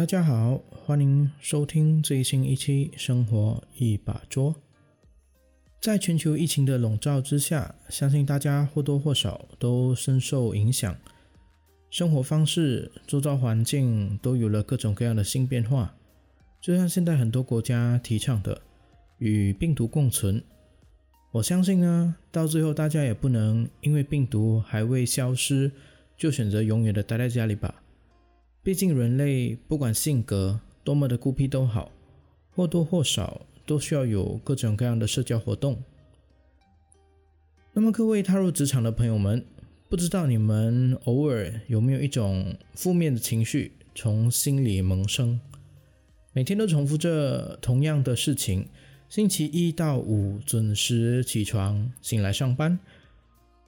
大家好，欢迎收听最新一期《生活一把捉》。在全球疫情的笼罩之下，相信大家或多或少都深受影响，生活方式、周遭环境都有了各种各样的新变化。就像现在很多国家提倡的“与病毒共存”，我相信呢，到最后大家也不能因为病毒还未消失，就选择永远的待在家里吧。毕竟人类不管性格多么的孤僻都好，或多或少都需要有各种各样的社交活动。那么各位踏入职场的朋友们，不知道你们偶尔有没有一种负面的情绪从心里萌生？每天都重复着同样的事情，星期一到五准时起床、醒来上班，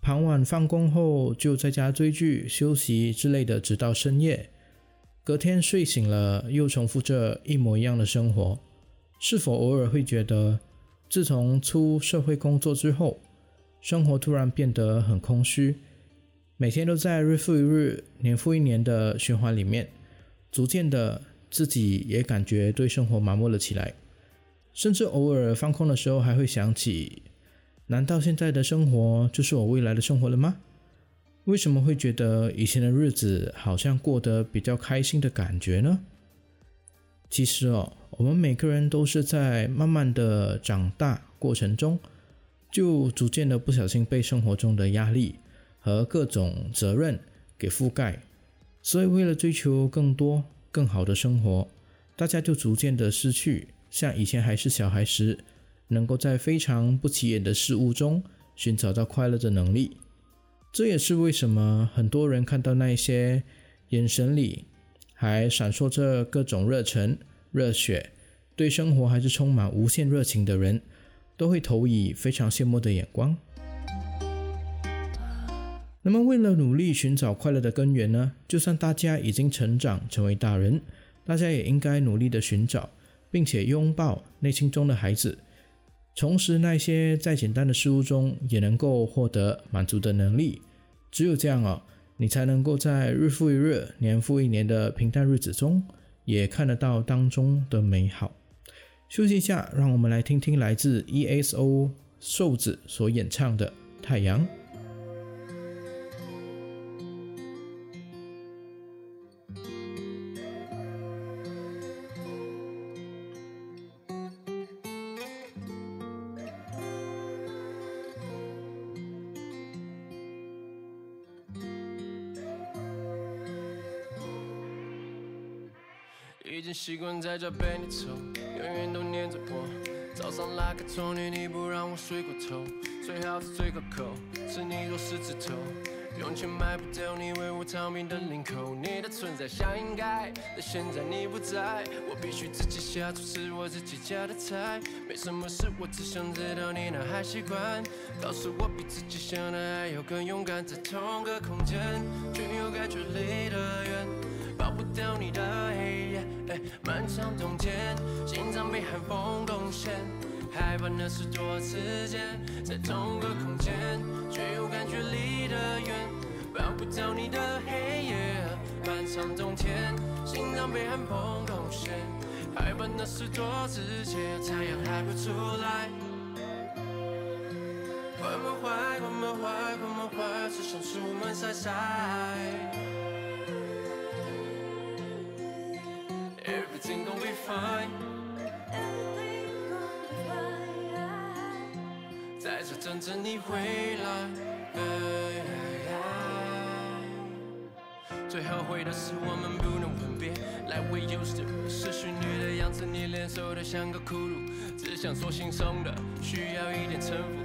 傍晚放工后就在家追剧、休息之类的，直到深夜。隔天睡醒了，又重复着一模一样的生活。是否偶尔会觉得，自从出社会工作之后，生活突然变得很空虚，每天都在日复一日、年复一年的循环里面，逐渐的。自己也感觉对生活麻木了起来，甚至偶尔放空的时候还会想起：难道现在的生活就是我未来的生活了吗？为什么会觉得以前的日子好像过得比较开心的感觉呢？其实哦，我们每个人都是在慢慢的长大过程中，就逐渐的不小心被生活中的压力和各种责任给覆盖，所以为了追求更多。更好的生活，大家就逐渐的失去像以前还是小孩时，能够在非常不起眼的事物中寻找到快乐的能力。这也是为什么很多人看到那些眼神里还闪烁着各种热忱、热血，对生活还是充满无限热情的人，都会投以非常羡慕的眼光。那么，为了努力寻找快乐的根源呢？就算大家已经成长成为大人，大家也应该努力的寻找，并且拥抱内心中的孩子，重拾那些再简单的事物中也能够获得满足的能力。只有这样啊，你才能够在日复一日、年复一年的平淡日子中，也看得到当中的美好。休息一下，让我们来听听来自 ESO 瘦子所演唱的《太阳》。家被你宠，永远都黏着我。早上拉开窗帘，你不让我睡过头。最好是最可口，是你做狮子头。用钱买不掉你为我躺平的领口。你的存在像应该，但现在你不在，我必须自己下厨，吃我自己家的菜。没什么事，我只想知道你那还习惯。告诉我比自己想的还要更勇敢，在同个空间，却又感觉离得远，抱不掉你的漫长冬天，心脏被寒风攻陷，害怕那是多次间，在同个空间，却又感觉离得远，抱不到你的黑夜。漫长冬天，心脏被寒风攻陷，害怕那是多次间，太阳还不出来。关门坏，关门坏，关门坏，只想出门晒晒。fine。在这等着你回来。最后悔的是我们不能吻别。Like we used to，是虚拟的样子，你脸瘦得像个骷髅。只想说轻松的，需要一点城府。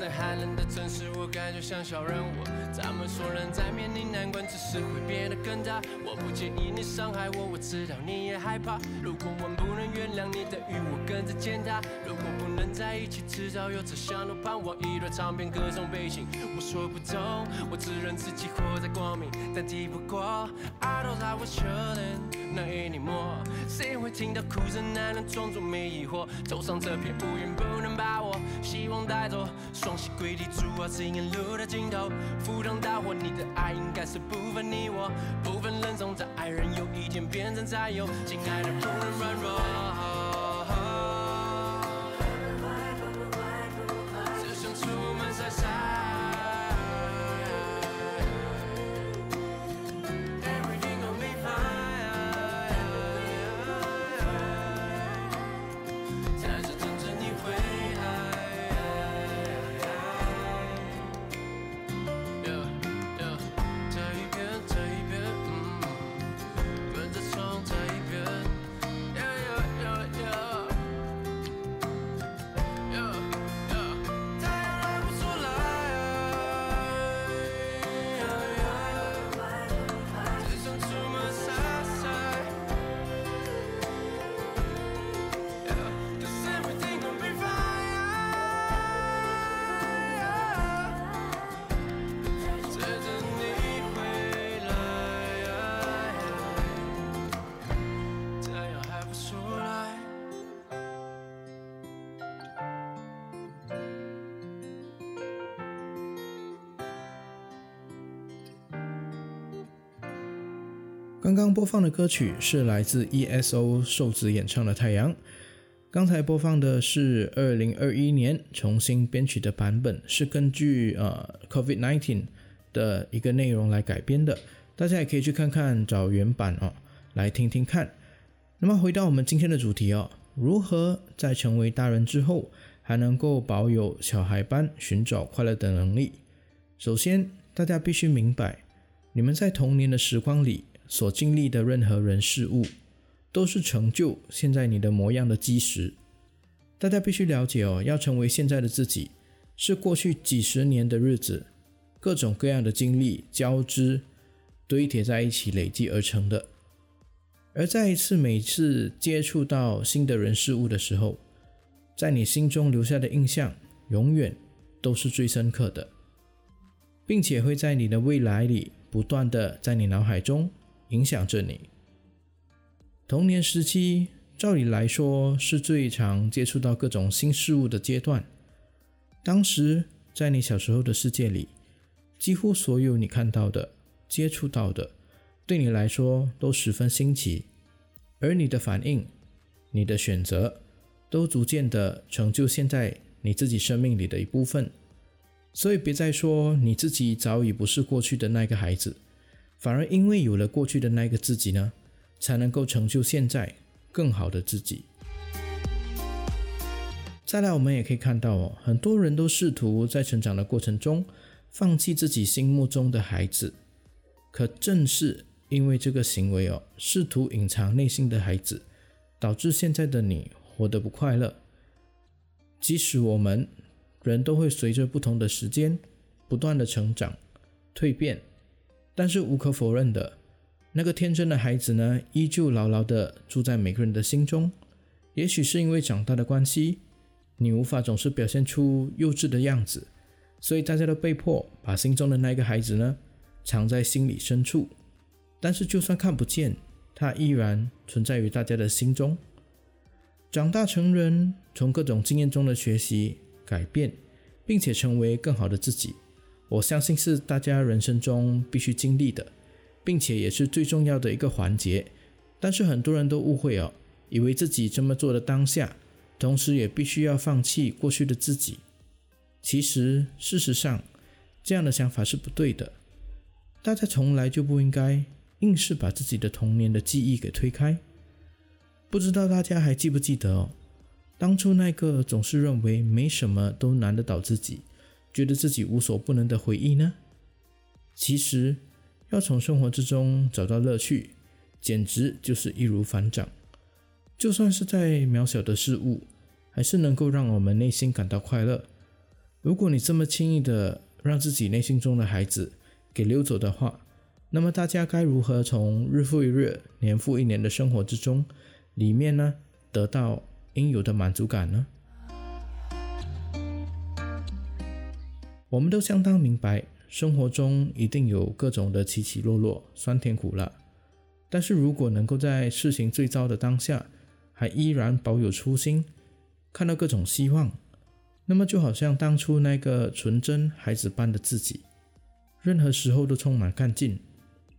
在寒冷的城市，我感觉像小人物。咱们说人在面临难关，只是会变得更大。我不介意你伤害我，我知道你也害怕。如果我不能原谅你的与我跟着践踏，如果不能在一起，至少有着相同盼望。一段唱片，各种背景，我说不懂，我只认自己活在光明，但抵不过。I don't like what you're doing，那一年末，谁会？听到哭声，男人装作没疑惑。走上这片乌云，不能把我希望带走。双膝跪地，主我指引路的尽头。赴汤蹈火，你的爱应该是不分你我，不分人种，在爱人有一天变成战友。亲爱的，不能软弱。刚刚播放的歌曲是来自 ESO 瘦子演唱的《太阳》。刚才播放的是二零二一年重新编曲的版本，是根据呃 COVID-19 的一个内容来改编的。大家也可以去看看找原版哦，来听听看。那么回到我们今天的主题哦，如何在成为大人之后还能够保有小孩般寻找快乐的能力？首先，大家必须明白，你们在童年的时光里所经历的任何人事物，都是成就现在你的模样的基石。大家必须了解哦，要成为现在的自己，是过去几十年的日子，各种各样的经历交织堆叠在一起累积而成的。而在一次每次接触到新的人事物的时候，在你心中留下的印象，永远都是最深刻的，并且会在你的未来里不断的在你脑海中影响着你。童年时期，照理来说是最常接触到各种新事物的阶段。当时，在你小时候的世界里，几乎所有你看到的、接触到的，对你来说都十分新奇，而你的反应、你的选择，都逐渐的成就现在你自己生命里的一部分。所以，别再说你自己早已不是过去的那个孩子，反而因为有了过去的那个自己呢，才能够成就现在更好的自己。再来，我们也可以看到哦，很多人都试图在成长的过程中放弃自己心目中的孩子，可正是因为这个行为哦，试图隐藏内心的孩子，导致现在的你活得不快乐。即使我们人都会随着不同的时间不断的成长、蜕变，但是无可否认的，那个天真的孩子呢，依旧牢牢的住在每个人的心中。也许是因为长大的关系，你无法总是表现出幼稚的样子，所以大家都被迫把心中的那个孩子呢，藏在心里深处。但是就算看不见，它依然存在于大家的心中。长大成人，从各种经验中的学习、改变，并且成为更好的自己，我相信是大家人生中必须经历的，并且也是最重要的一个环节。但是很多人都误会哦，以为自己这么做的当下，同时也必须要放弃过去的自己。其实，事实上，这样的想法是不对的。大家从来就不应该硬是把自己的童年的记忆给推开。不知道大家还记不记得哦？当初那个总是认为没什么都难得倒自己，觉得自己无所不能的回忆呢？其实，要从生活之中找到乐趣，简直就是易如反掌。就算是在渺小的事物，还是能够让我们内心感到快乐。如果你这么轻易的让自己内心中的孩子给溜走的话，那么大家该如何从日复一日、年复一年的生活之中，里面呢得到应有的满足感呢？我们都相当明白，生活中一定有各种的起起落落、酸甜苦辣。但是如果能够在事情最糟的当下还依然保有初心，看到各种希望，那么就好像当初那个纯真孩子般的自己，任何时候都充满干劲，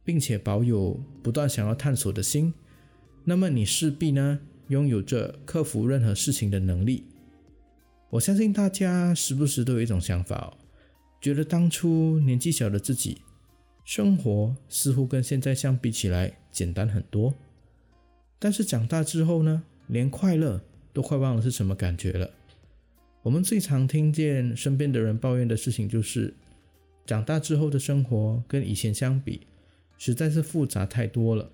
并且保有不断想要探索的心，那么你势必呢拥有着克服任何事情的能力。我相信大家时不时都有一种想法哦，觉得当初年纪小的自己，生活似乎跟现在相比起来简单很多。但是长大之后呢，连快乐都快忘了是什么感觉了。我们最常听见身边的人抱怨的事情就是，长大之后的生活跟以前相比，实在是复杂太多了。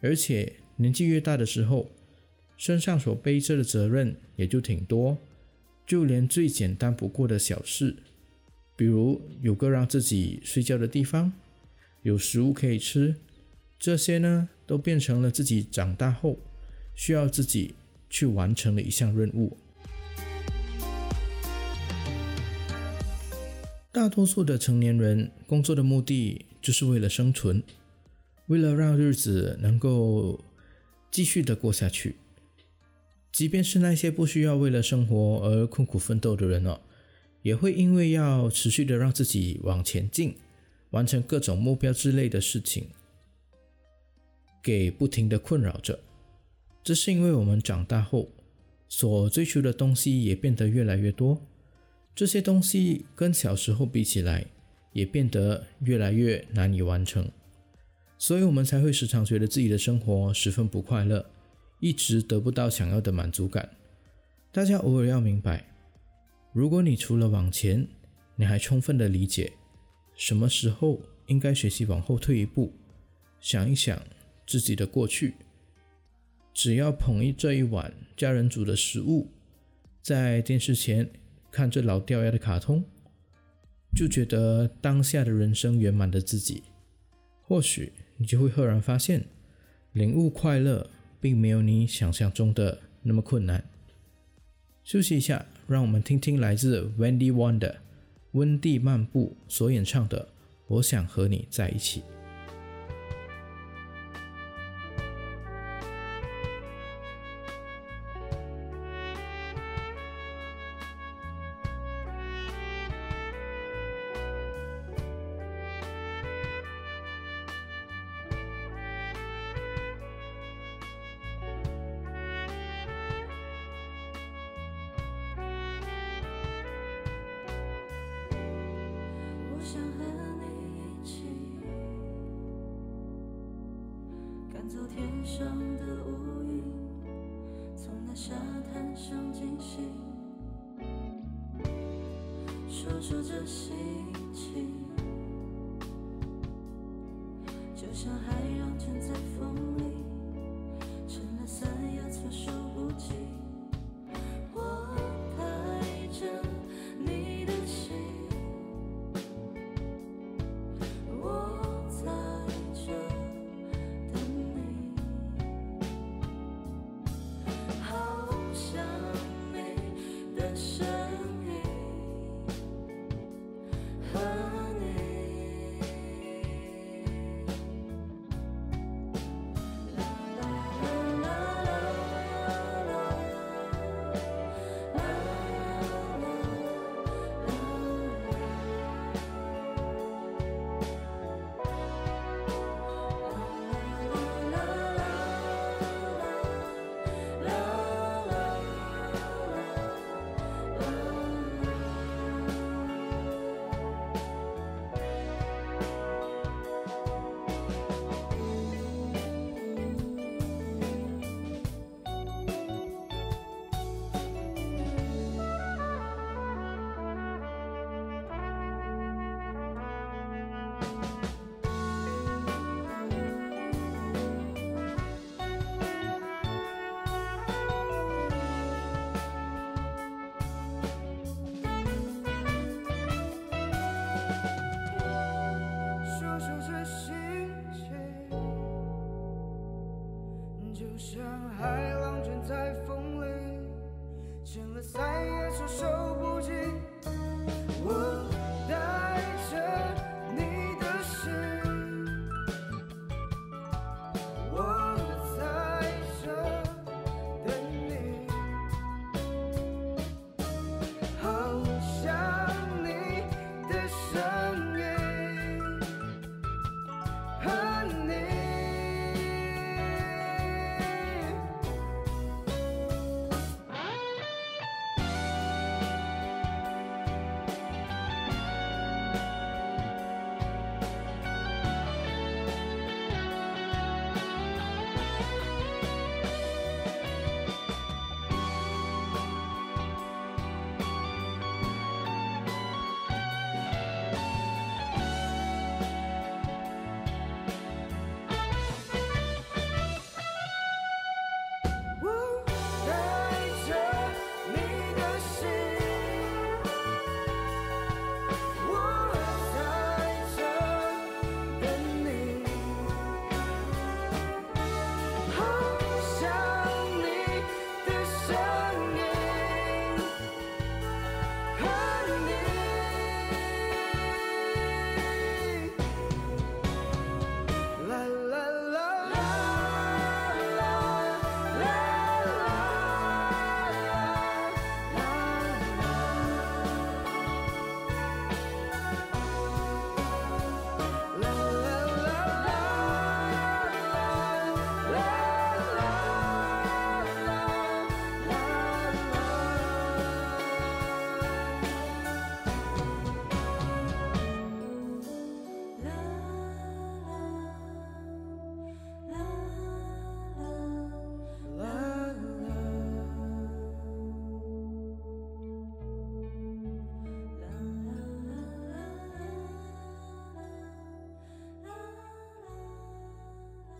而且年纪越大的时候，身上所背着的责任也就挺多。就连最简单不过的小事，比如有个让自己睡觉的地方，有食物可以吃，这些呢，都变成了自己长大后需要自己去完成的一项任务。大多数的成年人工作的目的就是为了生存，为了让日子能够继续的过下去。即便是那些不需要为了生活而困苦奋斗的人哦，也会因为要持续的让自己往前进，完成各种目标之类的事情，给不停的困扰着。这是因为我们长大后所追求的东西也变得越来越多，这些东西跟小时候比起来，也变得越来越难以完成，所以我们才会时常觉得自己的生活十分不快乐。一直得不到想要的满足感。大家偶尔要明白，如果你除了往前，你还充分的理解什么时候应该学习往后退一步，想一想自己的过去。只要捧一这一碗家人煮的食物，在电视前看着老掉牙的卡通，就觉得当下的人生圆满的自己，或许你就会赫然发现，领悟快乐。并没有你想象中的那么困难。休息一下，让我们听听来自 Wendy Wonder 温蒂漫步所演唱的《我想和你在一起》。赶走天上的乌云，从那沙滩上惊醒。说说这心情，就像海浪卷在风里。I.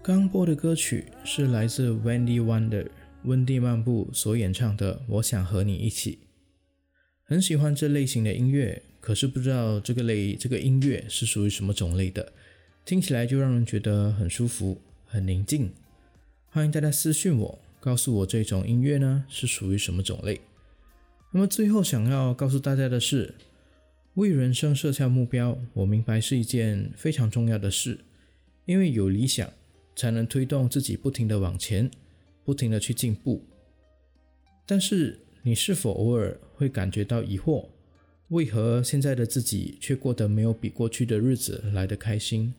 刚播的歌曲是来自 Wendy Wonder 温蒂漫步所演唱的《我想和你一起》。很喜欢这类型的音乐，可是不知道这个类这个音乐是属于什么种类的，听起来就让人觉得很舒服、很宁静。欢迎大家私信我，告诉我这种音乐呢是属于什么种类。那么最后想要告诉大家的是，为人生设下目标，我明白是一件非常重要的事，因为有理想才能推动自己不停的往前，不停的去进步。但是。你是否偶尔会感觉到疑惑？为何现在的自己却过得没有比过去的日子来得开心？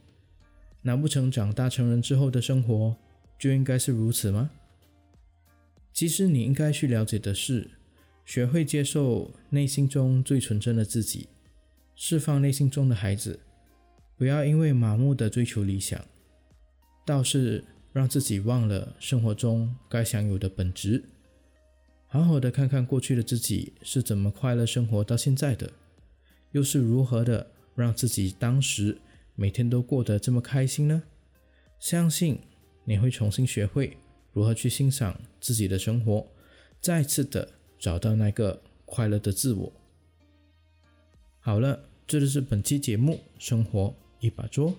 难不成长大成人之后的生活就应该是如此吗？其实你应该去了解的是，学会接受内心中最纯真的自己，释放内心中的孩子，不要因为盲目的追求理想，倒是让自己忘了生活中该享有的本质。好好的看看过去的自己是怎么快乐生活到现在的，又是如何的让自己当时每天都过得这么开心呢？相信你会重新学会如何去欣赏自己的生活，再次的找到那个快乐的自我。好了，这就是本期节目《生活一把桌》，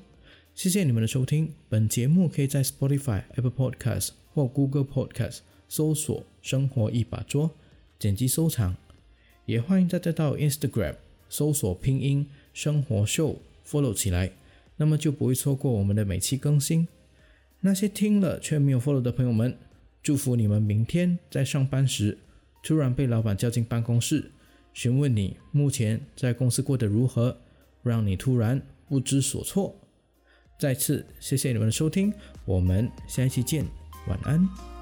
谢谢你们的收听。本节目可以在 Spotify、Apple Podcast 或 Google Podcast。搜索“生活一把桌”，点击收藏，也欢迎大家到 Instagram 搜索拼音“生活秀 ”follow 起来，那么就不会错过我们的每期更新。那些听了却没有 follow 的朋友们，祝福你们明天在上班时突然被老板叫进办公室，询问你目前在公司过得如何，让你突然不知所措。再次谢谢你们的收听，我们下一期见，晚安。